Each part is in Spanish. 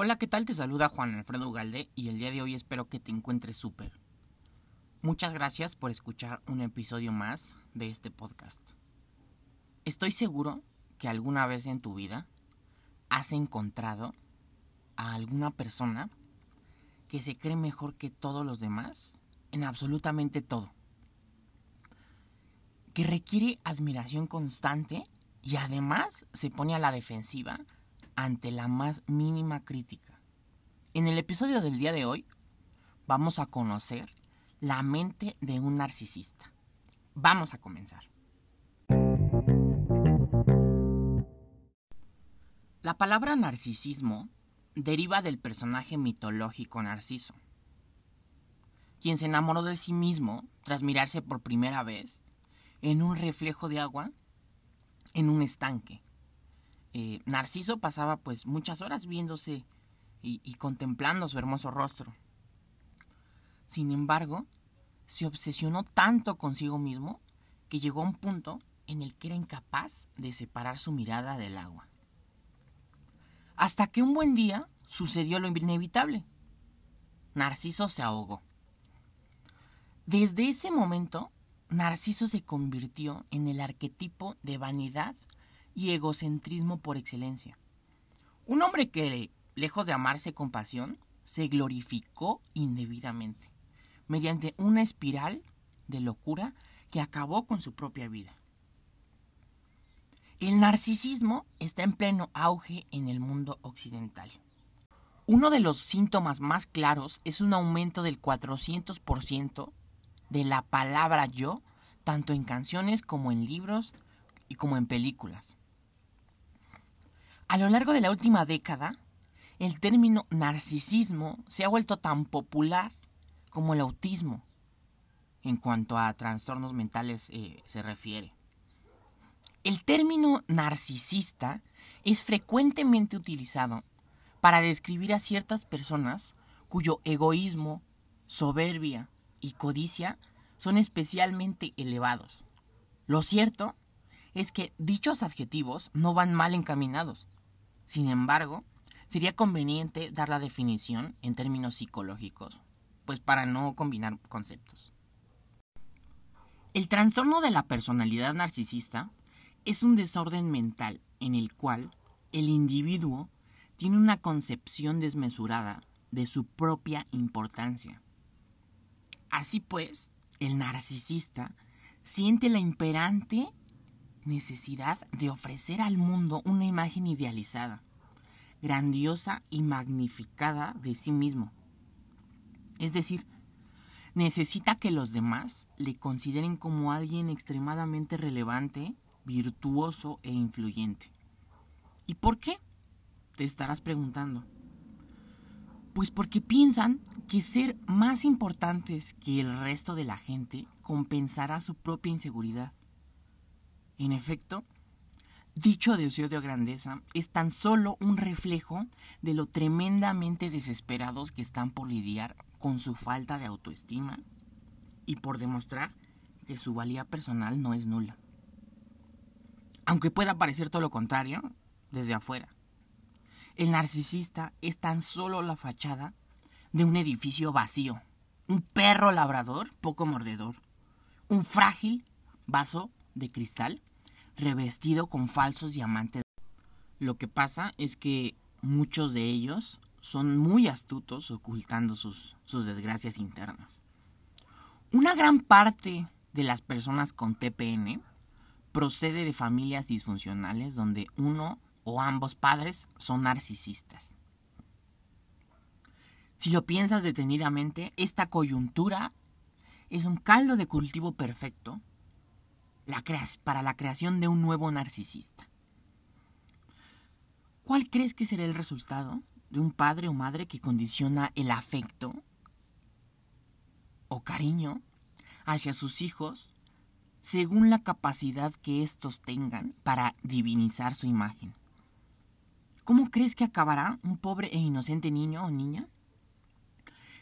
Hola, ¿qué tal? Te saluda Juan Alfredo Ugalde y el día de hoy espero que te encuentres súper. Muchas gracias por escuchar un episodio más de este podcast. Estoy seguro que alguna vez en tu vida has encontrado a alguna persona que se cree mejor que todos los demás en absolutamente todo. Que requiere admiración constante y además se pone a la defensiva ante la más mínima crítica. En el episodio del día de hoy vamos a conocer la mente de un narcisista. Vamos a comenzar. La palabra narcisismo deriva del personaje mitológico Narciso, quien se enamoró de sí mismo tras mirarse por primera vez en un reflejo de agua en un estanque. Eh, Narciso pasaba pues muchas horas viéndose y, contemplando su hermoso rostro. Sin embargo, se obsesionó tanto consigo mismo que llegó a un punto en el que era incapaz de separar su mirada del agua. Hasta que un buen día sucedió lo inevitable. Narciso se ahogó. Desde ese momento, Narciso se convirtió en el arquetipo de vanidad y egocentrismo por excelencia. Un hombre que, lejos de amarse con pasión, se glorificó indebidamente, mediante una espiral de locura que acabó con su propia vida. El narcisismo está en pleno auge en el mundo occidental. Uno de los síntomas más claros es un aumento del 400% de la palabra yo, tanto en canciones como en libros y como en películas. A lo largo de la última década, el término narcisismo se ha vuelto tan popular como el autismo en cuanto a trastornos mentales eh, se refiere. El término narcisista es frecuentemente utilizado para describir a ciertas personas cuyo egoísmo, soberbia y codicia son especialmente elevados. Lo cierto es que dichos adjetivos no van mal encaminados, sin embargo, sería conveniente dar la definición en términos psicológicos, pues para no combinar conceptos. El trastorno de la personalidad narcisista es un desorden mental en el cual el individuo tiene una concepción desmesurada de su propia importancia. Así pues, el narcisista siente la imperante necesidad de ofrecer al mundo una imagen idealizada, grandiosa y magnificada de sí mismo. Es decir, necesita que los demás le consideren como alguien extremadamente relevante, virtuoso e influyente. ¿Y por qué? Te estarás preguntando. Pues porque piensan que ser más importantes que el resto de la gente compensará su propia inseguridad. En efecto, dicho deseo de grandeza es tan solo un reflejo de lo tremendamente desesperados que están por lidiar con su falta de autoestima y por demostrar que su valía personal no es nula. Aunque pueda parecer todo lo contrario desde afuera. El narcisista es tan solo la fachada de un edificio vacío, un perro labrador poco mordedor, un frágil vaso de cristal revestido con falsos diamantes. Lo que pasa es que muchos de ellos son muy astutos ocultando sus, sus desgracias internas. Una gran parte de las personas con TPN procede de familias disfuncionales donde uno o ambos padres son narcisistas. Si lo piensas detenidamente, esta coyuntura es un caldo de cultivo perfecto para la creación de un nuevo narcisista. ¿Cuál crees que será el resultado de un padre o madre que condiciona el afecto o cariño hacia sus hijos según la capacidad que éstos tengan para divinizar su imagen? ¿Cómo crees que acabará un pobre e inocente niño o niña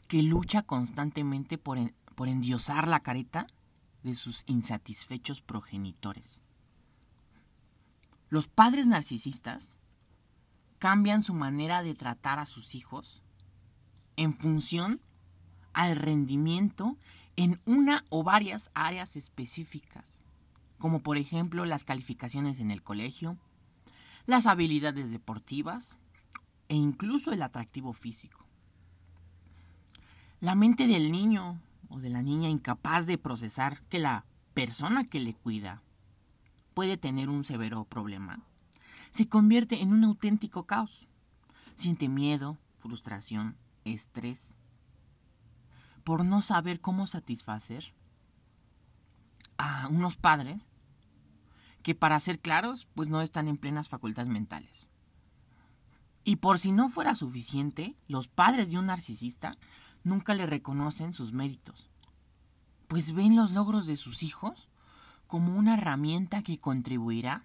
que lucha constantemente por, por endiosar la careta de sus insatisfechos progenitores. Los padres narcisistas cambian su manera de tratar a sus hijos en función al rendimiento en una o varias áreas específicas, como por ejemplo las calificaciones en el colegio, las habilidades deportivas e incluso el atractivo físico. La mente del niño o de la niña incapaz de procesar que la persona que le cuida puede tener un severo problema, se convierte en un auténtico caos. Siente miedo, frustración, estrés, por no saber cómo satisfacer a unos padres que para ser claros, pues no están en plenas facultades mentales. Y por si no fuera suficiente, los padres de un narcisista nunca le reconocen sus méritos, pues ven los logros de sus hijos como una herramienta que contribuirá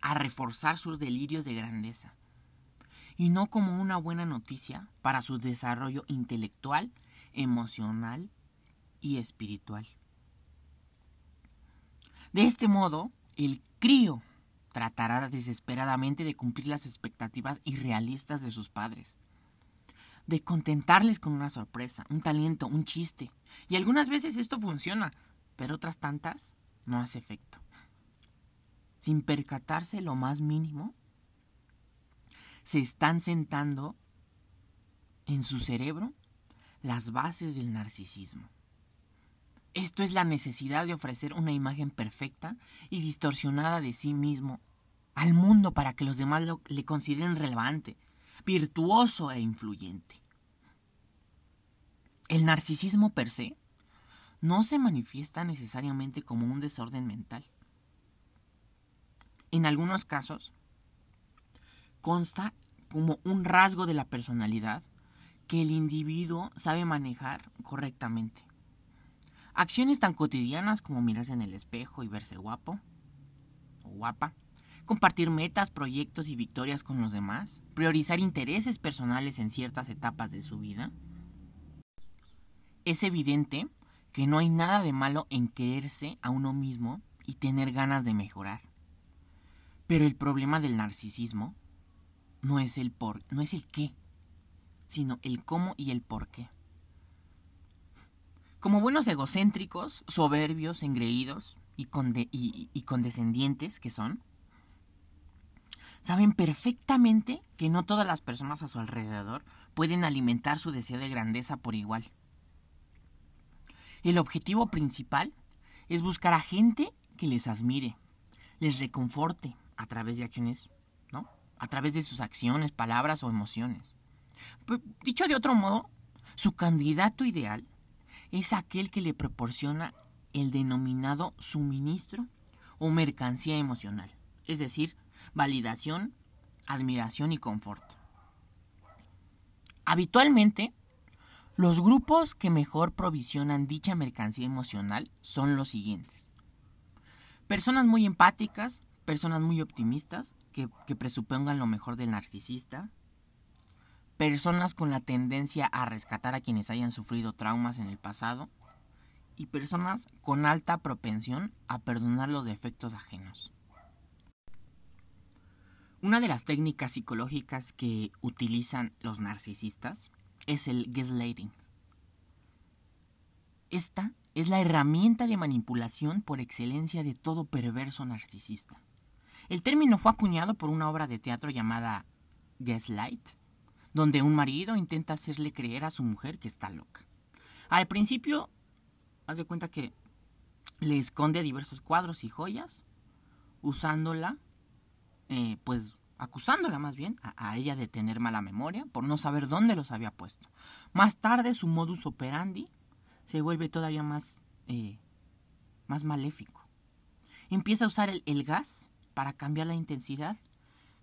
a reforzar sus delirios de grandeza, y no como una buena noticia para su desarrollo intelectual, emocional y espiritual. De este modo, el crío tratará desesperadamente de cumplir las expectativas irrealistas de sus padres, de contentarles con una sorpresa, un talento, un chiste. Y algunas veces esto funciona, pero otras tantas no hace efecto. Sin percatarse lo más mínimo, se están sentando en su cerebro las bases del narcisismo. Esto es la necesidad de ofrecer una imagen perfecta y distorsionada de sí mismo al mundo para que los demás lo, le consideren relevante, virtuoso e influyente. El narcisismo per se no se manifiesta necesariamente como un desorden mental. En algunos casos, consta como un rasgo de la personalidad que el individuo sabe manejar correctamente. Acciones tan cotidianas como mirarse en el espejo y verse guapo o guapa, compartir metas, proyectos y victorias con los demás, priorizar intereses personales en ciertas etapas de su vida. Es evidente que no hay nada de malo en quererse a uno mismo y tener ganas de mejorar. Pero el problema del narcisismo no es el por, no es el qué, sino el cómo y el por qué. Como buenos egocéntricos, soberbios, engreídos y, y condescendientes que son, saben perfectamente que no todas las personas a su alrededor pueden alimentar su deseo de grandeza por igual. El objetivo principal es buscar a gente que les admire, les reconforte a través de acciones, ¿no? A través de sus acciones, palabras o emociones. dicho de otro modo, su candidato ideal es aquel que le proporciona el denominado suministro o mercancía emocional, es decir, validación, admiración y confort. Habitualmente, los grupos que mejor provisionan dicha mercancía emocional son los siguientes. Personas muy empáticas, personas muy optimistas, que, presupongan lo mejor del narcisista, personas con la tendencia a rescatar a quienes hayan sufrido traumas en el pasado, y personas con alta propensión a perdonar los defectos ajenos. Una de las técnicas psicológicas que utilizan los narcisistas es el gaslighting. Esta es la herramienta de manipulación por excelencia de todo perverso narcisista. El término fue acuñado por una obra de teatro llamada Gaslight, donde un marido intenta hacerle creer a su mujer que está loca. Al principio, haz de cuenta que le esconde diversos cuadros y joyas, usándola, eh, pues acusándola más bien a, ella de tener mala memoria por no saber dónde los había puesto. Más tarde su modus operandi se vuelve todavía más, eh, más maléfico. Empieza a usar el, gas para cambiar la intensidad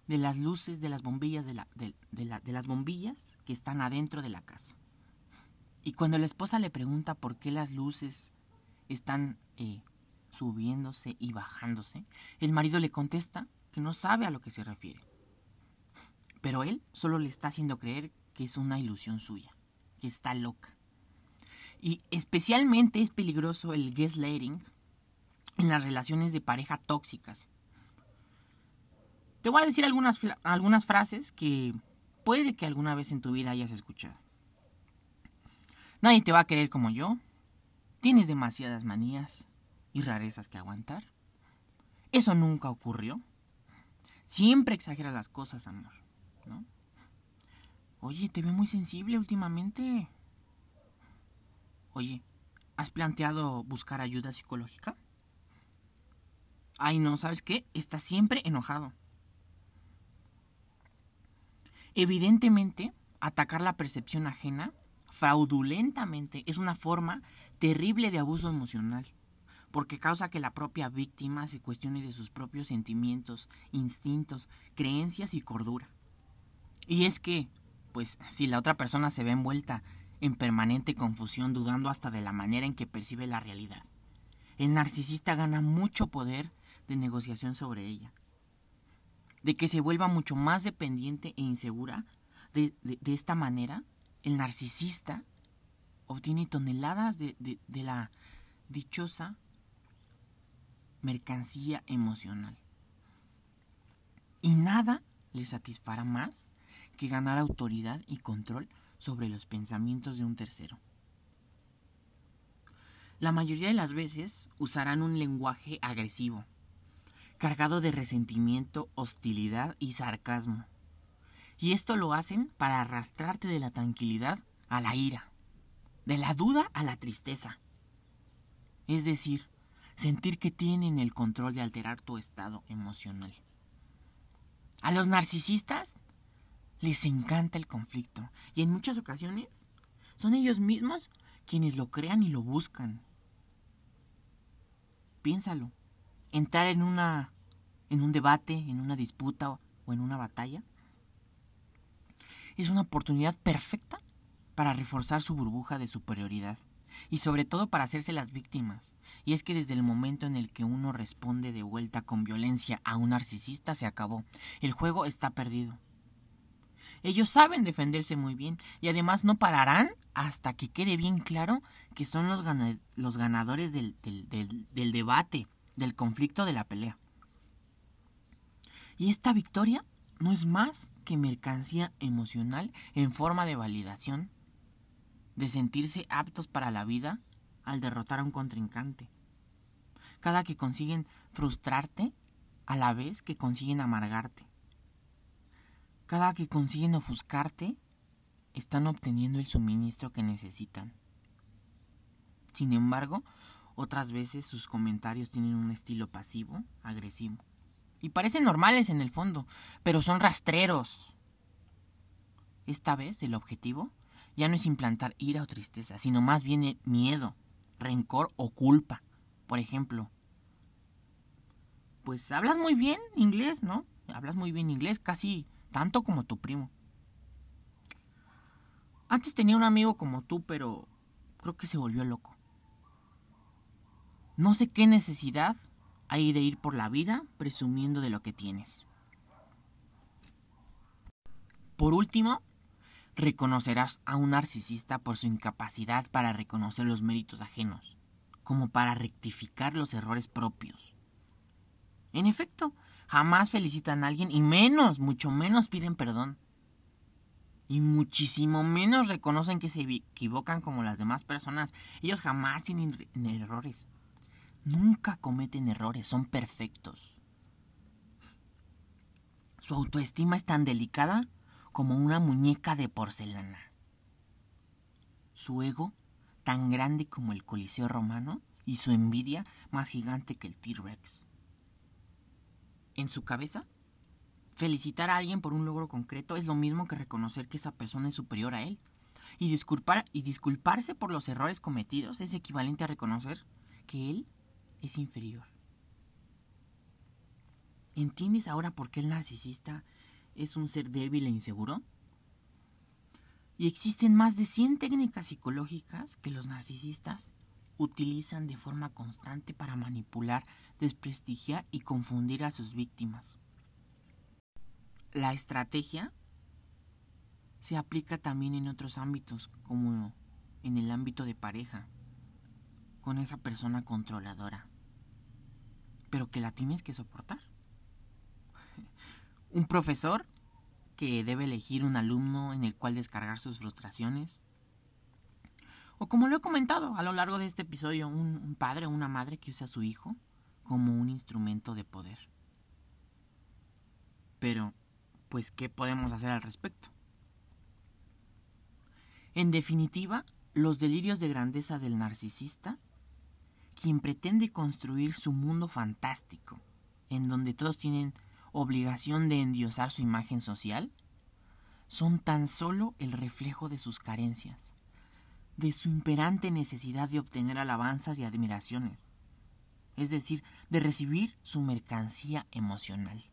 de las luces de las bombillas de, la, de, de, las bombillas que están adentro de la casa. Y cuando la esposa le pregunta por qué las luces están eh, subiéndose y bajándose, el marido le contesta que no sabe a lo que se refiere. Pero él solo le está haciendo creer que es una ilusión suya, que está loca. Y especialmente es peligroso el gaslighting en las relaciones de pareja tóxicas. Te voy a decir algunas, algunas frases que puede que alguna vez en tu vida hayas escuchado. Nadie te va a querer como yo. Tienes demasiadas manías y rarezas que aguantar. Eso nunca ocurrió. Siempre exageras las cosas, amor. ¿no? Oye, te veo muy sensible últimamente. Oye, ¿has planteado buscar ayuda psicológica? Ay, no, ¿sabes qué? Estás siempre enojado. Evidentemente, atacar la percepción ajena fraudulentamente es una forma terrible de abuso emocional, porque causa que la propia víctima se cuestione de sus propios sentimientos, instintos, creencias y cordura. Y es que, pues, si la otra persona se ve envuelta en permanente confusión, dudando hasta de la manera en que percibe la realidad, el narcisista gana mucho poder de negociación sobre ella. De que se vuelva mucho más dependiente e insegura, de, esta manera, el narcisista obtiene toneladas de, la dichosa mercancía emocional. Y nada le satisfará más que ganar autoridad y control sobre los pensamientos de un tercero. La mayoría de las veces usarán un lenguaje agresivo, cargado de resentimiento, hostilidad y sarcasmo. Y esto lo hacen para arrastrarte de la tranquilidad a la ira, de la duda a la tristeza. Es decir, sentir que tienen el control de alterar tu estado emocional. A los narcisistas les encanta el conflicto y en muchas ocasiones son ellos mismos quienes lo crean y lo buscan. Piénsalo entrar en una en un debate, en una disputa o en una batalla, es una oportunidad perfecta para reforzar su burbuja de superioridad y sobre todo para hacerse las víctimas. Y es que desde el momento en el que uno responde de vuelta con violencia a un narcisista se acabó. El juego está perdido. Ellos saben defenderse muy bien y además no pararán hasta que quede bien claro que son los, ganadores del debate, del conflicto de la pelea. Y esta victoria no es más que mercancía emocional en forma de validación, de sentirse aptos para la vida al derrotar a un contrincante. Cada que consiguen frustrarte, a la vez que consiguen amargarte. Cada que consiguen ofuscarte, están obteniendo el suministro que necesitan. Sin embargo, otras veces sus comentarios tienen un estilo pasivo, agresivo. Y parecen normales en el fondo, pero son rastreros. Esta vez el objetivo ya no es implantar ira o tristeza, sino más bien miedo, rencor o culpa. Por ejemplo, pues hablas muy bien inglés, ¿no? Hablas muy bien inglés, casi tanto como tu primo. Antes tenía un amigo como tú, pero creo que se volvió loco. No sé qué necesidad hay de ir por la vida presumiendo de lo que tienes. Por último, reconocerás a un narcisista por su incapacidad para reconocer los méritos ajenos, como para rectificar los errores propios. En efecto, jamás felicitan a alguien y menos, mucho menos piden perdón. Y muchísimo menos reconocen que se equivocan como las demás personas. Ellos jamás tienen errores. Nunca cometen errores, son perfectos. Su autoestima es tan delicada como una muñeca de porcelana. Su ego tan grande como el Coliseo romano y su envidia más gigante que el T-Rex. En su cabeza, felicitar a alguien por un logro concreto es lo mismo que reconocer que esa persona es superior a él. Y, disculpar, y disculparse por los errores cometidos es equivalente a reconocer que él es inferior. ¿Entiendes ahora por qué el narcisista es un ser débil e inseguro? Y existen más de 100 técnicas psicológicas que los narcisistas utilizan de forma constante para manipular, desprestigiar y confundir a sus víctimas. La estrategia se aplica también en otros ámbitos, como en el ámbito de pareja, con esa persona controladora pero que la tienes que soportar. Un profesor que debe elegir un alumno en el cual descargar sus frustraciones. O como lo he comentado a lo largo de este episodio, un, padre o una madre que usa a su hijo como un instrumento de poder. Pero, pues, ¿qué podemos hacer al respecto? En definitiva, los delirios de grandeza del narcisista, quien pretende construir su mundo fantástico, en donde todos tienen obligación de endiosar su imagen social, son tan solo el reflejo de sus carencias, de su imperante necesidad de obtener alabanzas y admiraciones, es decir, de recibir su mercancía emocional.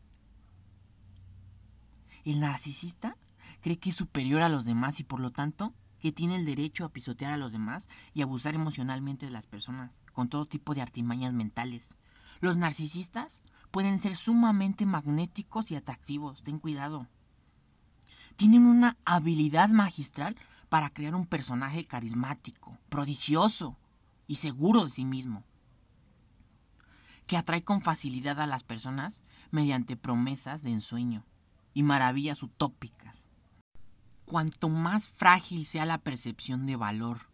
El narcisista cree que es superior a los demás y por lo tanto que tiene el derecho a pisotear a los demás y abusar emocionalmente de las personas, con todo tipo de artimañas mentales. Los narcisistas pueden ser sumamente magnéticos y atractivos, ten cuidado. Tienen una habilidad magistral para crear un personaje carismático, prodigioso y seguro de sí mismo, que atrae con facilidad a las personas mediante promesas de ensueño y maravillas utópicas cuanto más frágil sea la percepción de valor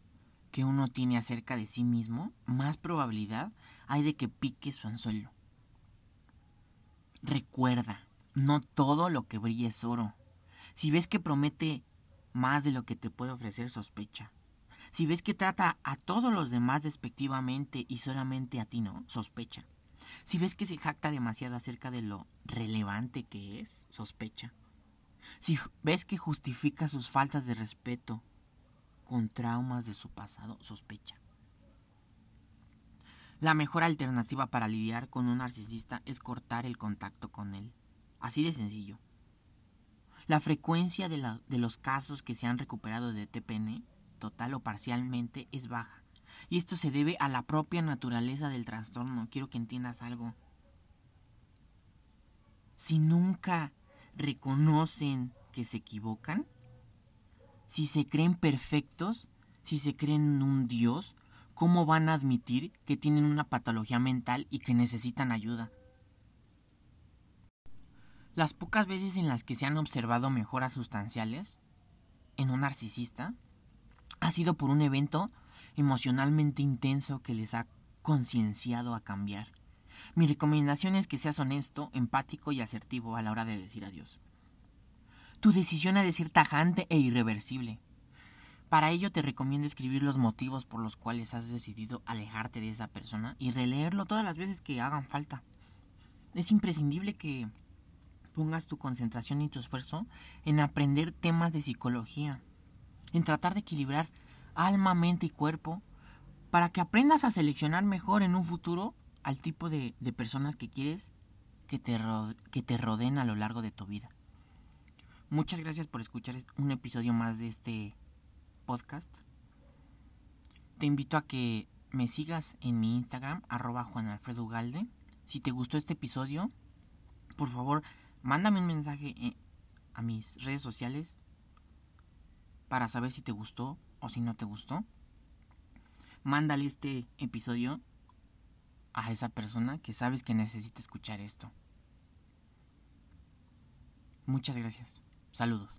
que uno tiene acerca de sí mismo, más probabilidad hay de que pique su anzuelo. Recuerda, no todo lo que brilla es oro. Si ves que promete más de lo que te puede ofrecer, sospecha. Si ves que trata a todos los demás despectivamente y solamente a ti no, sospecha. Si ves que se jacta demasiado acerca de lo relevante que es, sospecha. Si ves que justifica sus faltas de respeto con traumas de su pasado, sospecha. La mejor alternativa para lidiar con un narcisista es cortar el contacto con él. Así de sencillo. La frecuencia de, los casos que se han recuperado de TPN, total o parcialmente, es baja. Y esto se debe a la propia naturaleza del trastorno. Quiero que entiendas algo. Si nunca reconocen que se equivocan, si se creen perfectos, si se creen un Dios, ¿cómo van a admitir que tienen una patología mental y que necesitan ayuda? Las pocas veces en las que se han observado mejoras sustanciales en un narcisista ha sido por un evento emocionalmente intenso que les ha concienciado a cambiar. Mi recomendación es que seas honesto, empático y asertivo a la hora de decir adiós. Tu decisión ha de ser tajante e irreversible. Para ello te recomiendo escribir los motivos por los cuales has decidido alejarte de esa persona y releerlo todas las veces que hagan falta. Es imprescindible que pongas tu concentración y tu esfuerzo en aprender temas de psicología, en tratar de equilibrar alma, mente y cuerpo, para que aprendas a seleccionar mejor en un futuro al tipo de, personas que quieres que te, que te rodeen a lo largo de tu vida. Muchas gracias por escuchar un episodio más de este podcast. Te invito a que me sigas en mi Instagram, arroba Juan Alfredo Ugalde. Si te gustó este episodio, por favor, mándame un mensaje a mis redes sociales para saber si te gustó o si no te gustó. Mándale este episodio a esa persona que sabes que necesita escuchar esto. Muchas gracias. Saludos.